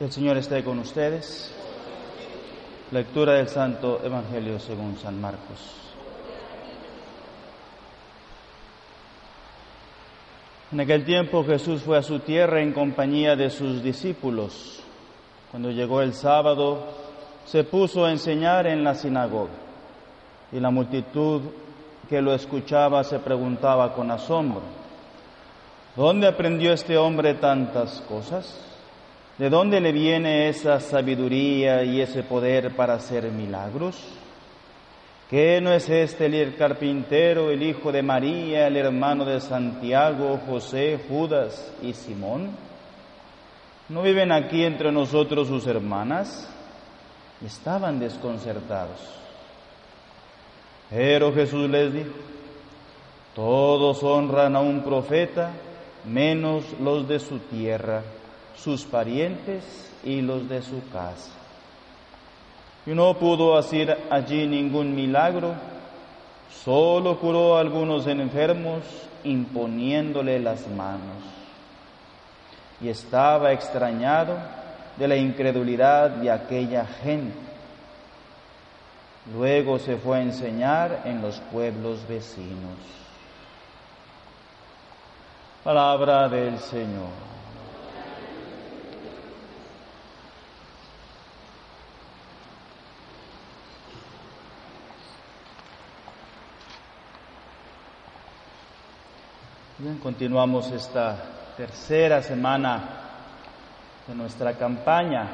El Señor esté con ustedes. Lectura del Santo Evangelio según San Marcos. En aquel tiempo Jesús fue a su tierra en compañía de sus discípulos. Cuando llegó el sábado, se puso a enseñar en la sinagoga y la multitud que lo escuchaba se preguntaba con asombro, ¿dónde aprendió este hombre tantas cosas? ¿De dónde le viene esa sabiduría y ese poder para hacer milagros? ¿Qué no es este el carpintero, el hijo de María, el hermano de Santiago, José, Judas y Simón? ¿No viven aquí entre nosotros sus hermanas? Estaban desconcertados. Pero Jesús les dijo, todos honran a un profeta, menos los de su tierra sus parientes y los de su casa. Y no pudo hacer allí ningún milagro, solo curó a algunos enfermos imponiéndole las manos. Y estaba extrañado de la incredulidad de aquella gente. Luego se fue a enseñar en los pueblos vecinos. Palabra del Señor. Continuamos esta tercera semana de nuestra campaña.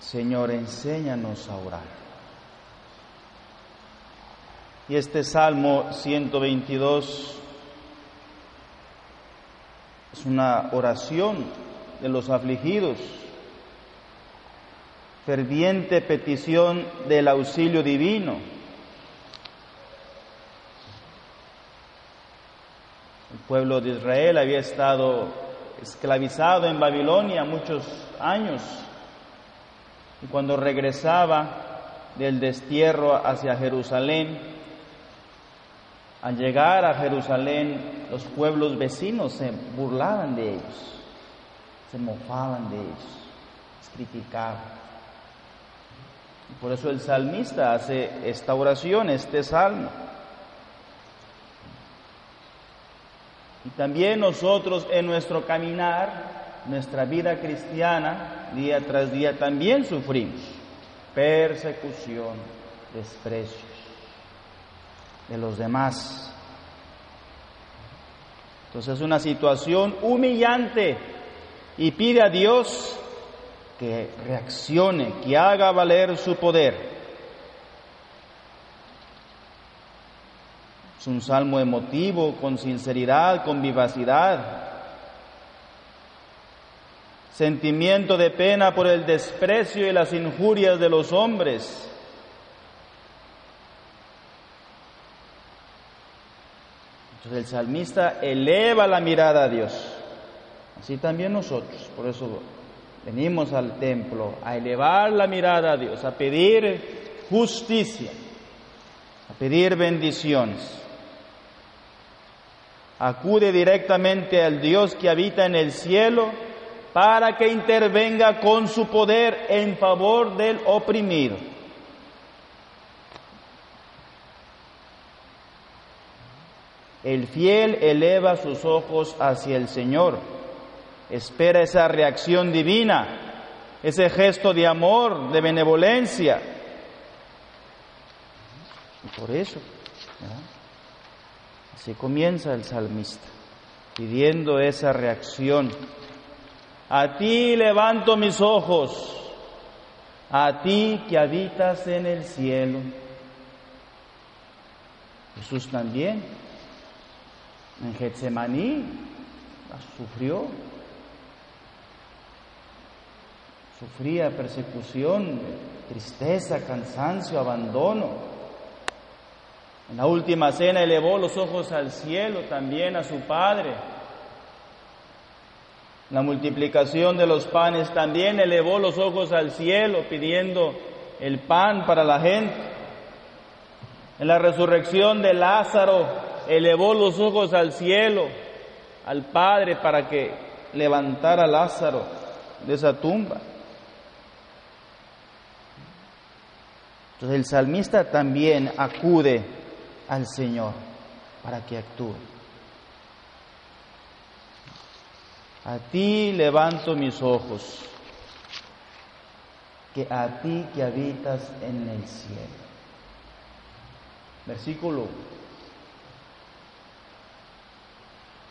Señor, enséñanos a orar. Y este Salmo 122 es una oración de los afligidos, ferviente petición del auxilio divino pueblo de Israel había estado esclavizado en Babilonia muchos años y cuando regresaba del destierro hacia Jerusalén, al llegar a Jerusalén los pueblos vecinos se burlaban de ellos, se mofaban de ellos, les criticaban. por eso el salmista hace esta oración, este salmo. También nosotros en nuestro caminar, nuestra vida cristiana, día tras día, también sufrimos persecución, desprecios de los demás. Entonces es una situación humillante y pide a Dios que reaccione, que haga valer su poder. Es un salmo emotivo, con sinceridad, con vivacidad. Sentimiento de pena por el desprecio y las injurias de los hombres. Entonces el salmista eleva la mirada a Dios. Así también nosotros. Por eso venimos al templo a elevar la mirada a Dios, a pedir justicia, a pedir bendiciones acude directamente al Dios que habita en el cielo para que intervenga con su poder en favor del oprimido. El fiel eleva sus ojos hacia el Señor, espera esa reacción divina, ese gesto de amor, de benevolencia. Y por eso, Así comienza el salmista, pidiendo esa reacción. A ti levanto mis ojos, a ti que habitas en el cielo. Jesús también, en Getsemaní, sufrió, sufría persecución, tristeza, cansancio, abandono. En la última cena elevó los ojos al cielo, también a su Padre. La multiplicación de los panes también elevó los ojos al cielo pidiendo el pan para la gente. En la resurrección de Lázaro elevó los ojos al cielo, al Padre, para que levantar a Lázaro de esa tumba. Entonces el salmista también acude al Señor para que actúe. A ti levanto mis ojos, que a ti que habitas en el cielo. Versículo.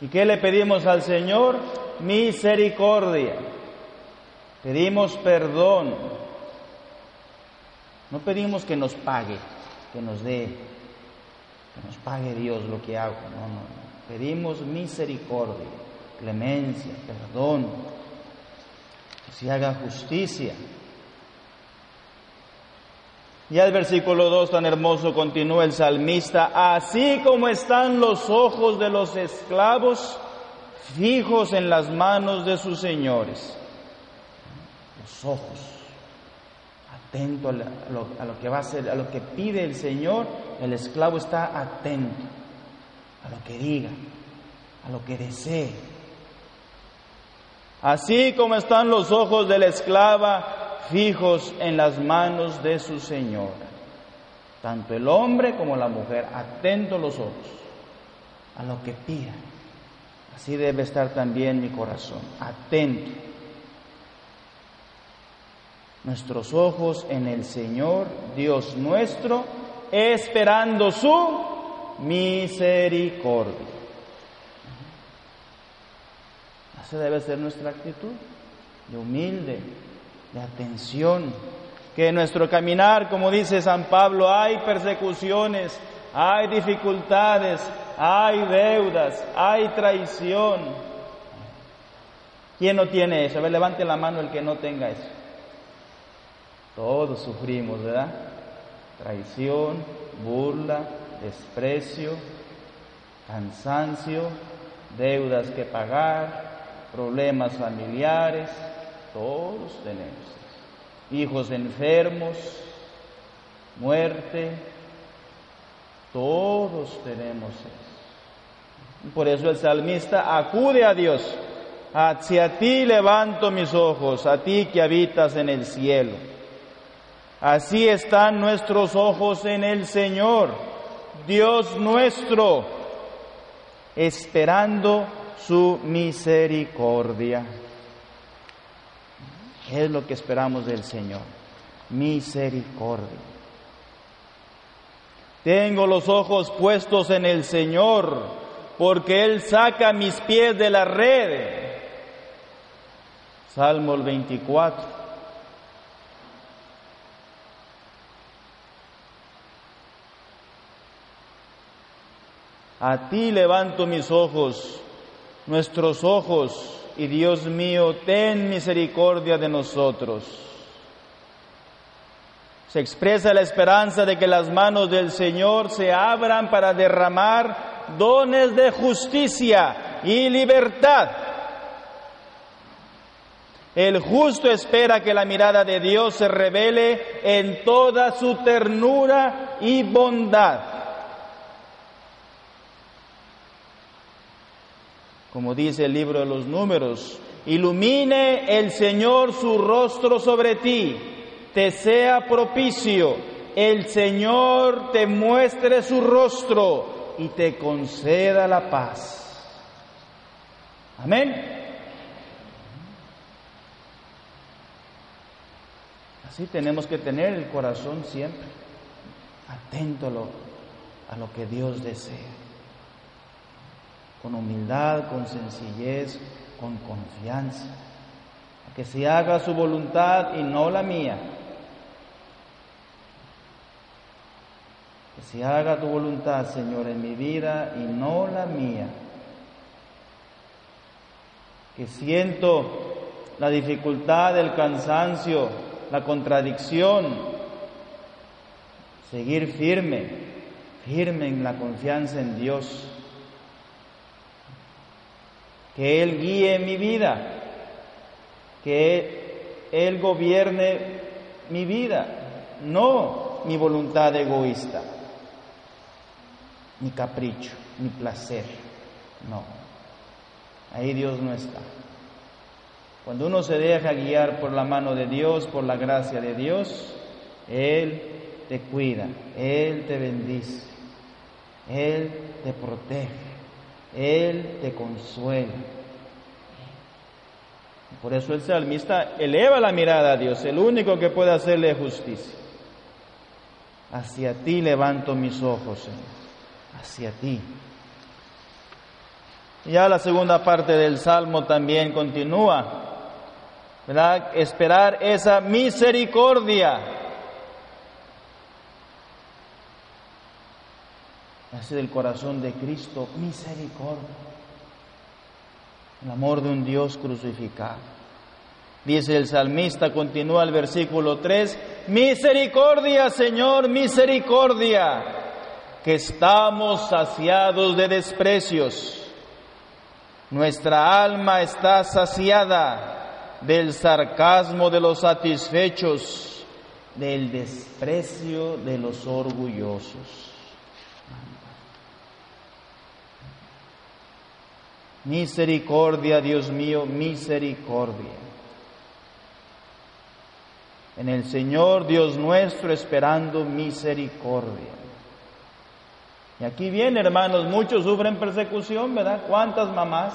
¿Y qué le pedimos al Señor? Misericordia. Pedimos perdón. No pedimos que nos pague, que nos dé, que nos pague Dios lo que hago. No, no. Pedimos misericordia, clemencia, perdón, que se haga justicia. Ya el versículo 2 tan hermoso continúa el salmista, así como están los ojos de los esclavos fijos en las manos de sus señores. Los ojos, atento a lo, a lo que va a hacer, a lo que pide el Señor, el esclavo está atento a lo que diga, a lo que desee. Así como están los ojos de la esclava fijos en las manos de su señora. Tanto el hombre como la mujer, atentos los ojos a lo que pida. Así debe estar también mi corazón, atento. Nuestros ojos en el Señor, Dios nuestro, esperando su misericordia. Esa debe ser nuestra actitud, de humilde, de atención, que en nuestro caminar, como dice San Pablo, hay persecuciones, hay dificultades, hay deudas, hay traición. ¿Quién no tiene eso? A ver, levante la mano el que no tenga eso. Todos sufrimos, ¿verdad? Traición, burla, desprecio, cansancio, deudas que pagar, problemas familiares, todos tenemos hijos enfermos, muerte, todos tenemos eso. Por eso el salmista acude a Dios. Hacia ti levanto mis ojos, a ti que habitas en el cielo. Así están nuestros ojos en el Señor, Dios nuestro, esperando su misericordia. Es lo que esperamos del Señor. Misericordia. Tengo los ojos puestos en el Señor, porque Él saca mis pies de la red. Salmo el 24. A ti levanto mis ojos, nuestros ojos y Dios mío, ten misericordia de nosotros. Se expresa la esperanza de que las manos del Señor se abran para derramar dones de justicia y libertad. El justo espera que la mirada de Dios se revele en toda su ternura y bondad. Como dice el libro de los números, ilumine el Señor su rostro sobre ti, te sea propicio, el Señor te muestre su rostro y te conceda la paz. Amén. Así tenemos que tener el corazón siempre atento a lo, que Dios desea con humildad, con sencillez, con confianza. Que se haga su voluntad y no la mía. Que se haga tu voluntad, Señor, en mi vida y no la mía. Que siento la dificultad, el cansancio, la contradicción. Seguir firme, firme en la confianza en Dios que Él guíe mi vida, que Él gobierne mi vida, no mi voluntad egoísta, mi capricho, mi placer, no. Ahí Dios no está. Cuando uno se deja guiar por la mano de Dios, por la gracia de Dios, Él te cuida, Él te bendice, Él te protege, Él te consuela. Por eso el salmista eleva la mirada a Dios, el único que puede hacerle justicia. Hacia ti levanto mis ojos, Señor, hacia ti. Ya la segunda parte del Salmo también continúa, ¿verdad? Esperar esa misericordia. Así del corazón de Cristo, misericordia. El amor de un Dios crucificado. Dice el salmista, continúa el versículo 3, misericordia Señor, misericordia, que estamos saciados de desprecios. Nuestra alma está saciada del sarcasmo de los satisfechos, del desprecio de los orgullosos. Misericordia, Dios mío, misericordia en el Señor Dios nuestro esperando misericordia. Y aquí viene, hermanos, muchos sufren persecución, ¿verdad? ¿Cuántas mamás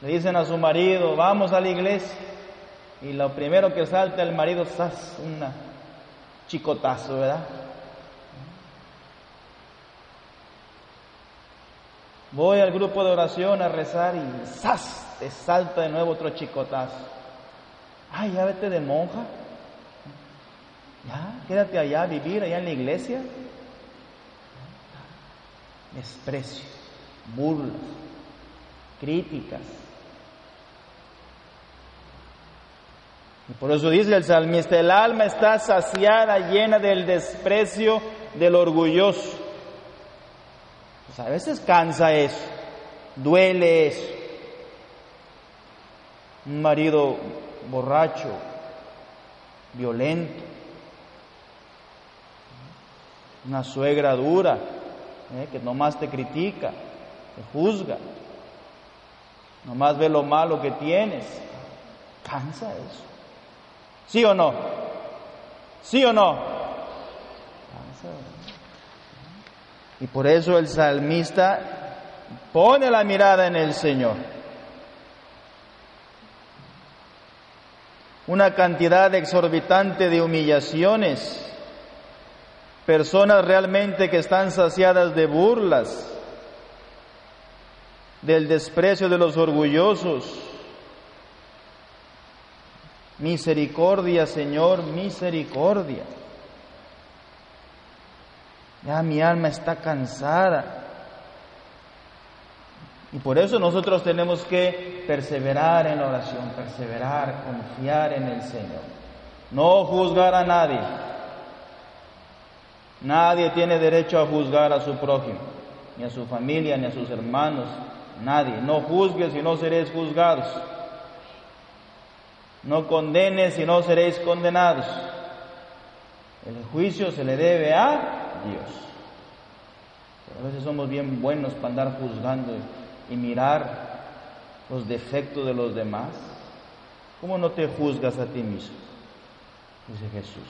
le dicen a su marido, vamos a la iglesia? Y lo primero que salta el marido, ¡zas! Una chicotazo, ¿verdad? Voy al grupo de oración a rezar y ¡zas! Te salta de nuevo otro chicotazo. Ay, ya vete de monja. Ya, quédate allá a vivir, allá en la iglesia. Desprecio, burlas, críticas. Y por eso dice el salmista, el alma está saciada, llena del desprecio del orgulloso. A veces cansa eso, duele eso. Un marido borracho, violento, una suegra dura eh, que nomás te critica, te juzga, nomás ve lo malo que tienes. Cansa eso. ¿Sí o no? ¿Sí o no? Cansa. Y por eso el salmista pone la mirada en el Señor. una cantidad exorbitante de humillaciones, personas realmente que están saciadas de burlas, del desprecio de los orgullosos. Misericordia, Señor, misericordia. Ya mi alma está cansada. Y por eso nosotros tenemos que perseverar en la oración, perseverar, confiar en el Señor. No juzgar a nadie. Nadie tiene derecho a juzgar a su prójimo, ni a su familia, ni a sus hermanos. Nadie. No juzgues y no seréis juzgados. No condenes y no seréis condenados. El juicio se le debe a Dios. a veces somos bien buenos para andar juzgando y mirar los defectos de los demás? ¿Cómo no te juzgas a ti mismo? Dice Jesús.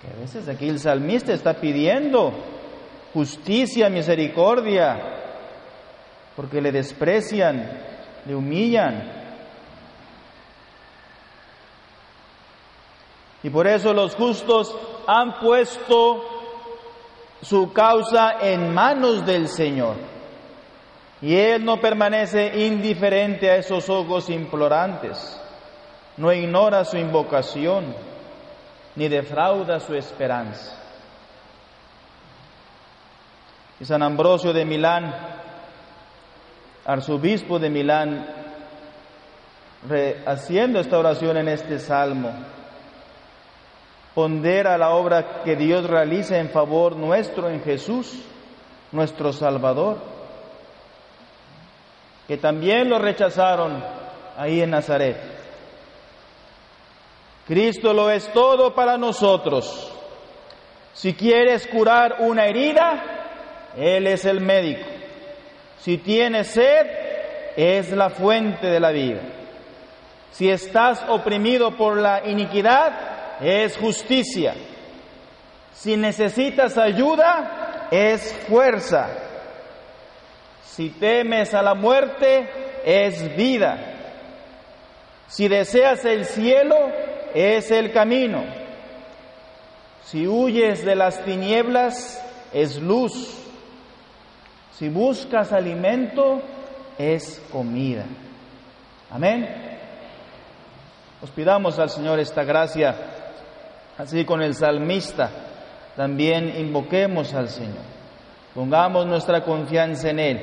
Que a veces aquí el salmista está pidiendo justicia, misericordia, porque le desprecian, le humillan. Y por eso los justos han puesto su causa en manos del Señor. Y Él no permanece indiferente a esos ojos implorantes, no ignora su invocación, ni defrauda su esperanza. Y San Ambrosio de Milán, arzobispo de Milán, haciendo esta oración en este salmo, pondera la obra que Dios realiza en favor nuestro en Jesús, nuestro Salvador, que también lo rechazaron ahí en Nazaret. Cristo lo es todo para nosotros. Si quieres curar una herida, Él es el médico. Si tienes sed, es la fuente de la vida. Si estás oprimido por la iniquidad, es justicia. Si necesitas ayuda, es fuerza. Si temes a la muerte, es vida. Si deseas el cielo, es el camino. Si huyes de las tinieblas, es luz. Si buscas alimento, es comida. Amén. Os pidamos al Señor esta gracia, así con el salmista, también invoquemos al Señor. Pongamos nuestra confianza en Él.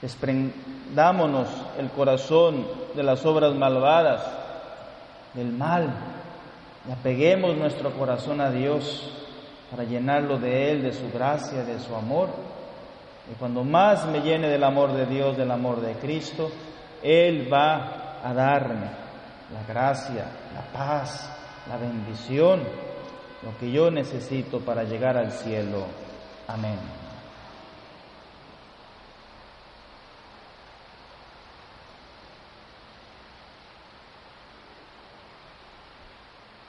Desprendámonos el corazón de las obras malvadas, del mal, y apeguemos nuestro corazón a Dios para llenarlo de Él, de su gracia, de su amor. Y cuando más me llene del amor de Dios, del amor de Cristo, Él va a darme la gracia, la paz, la bendición, lo que yo necesito para llegar al cielo. Amén.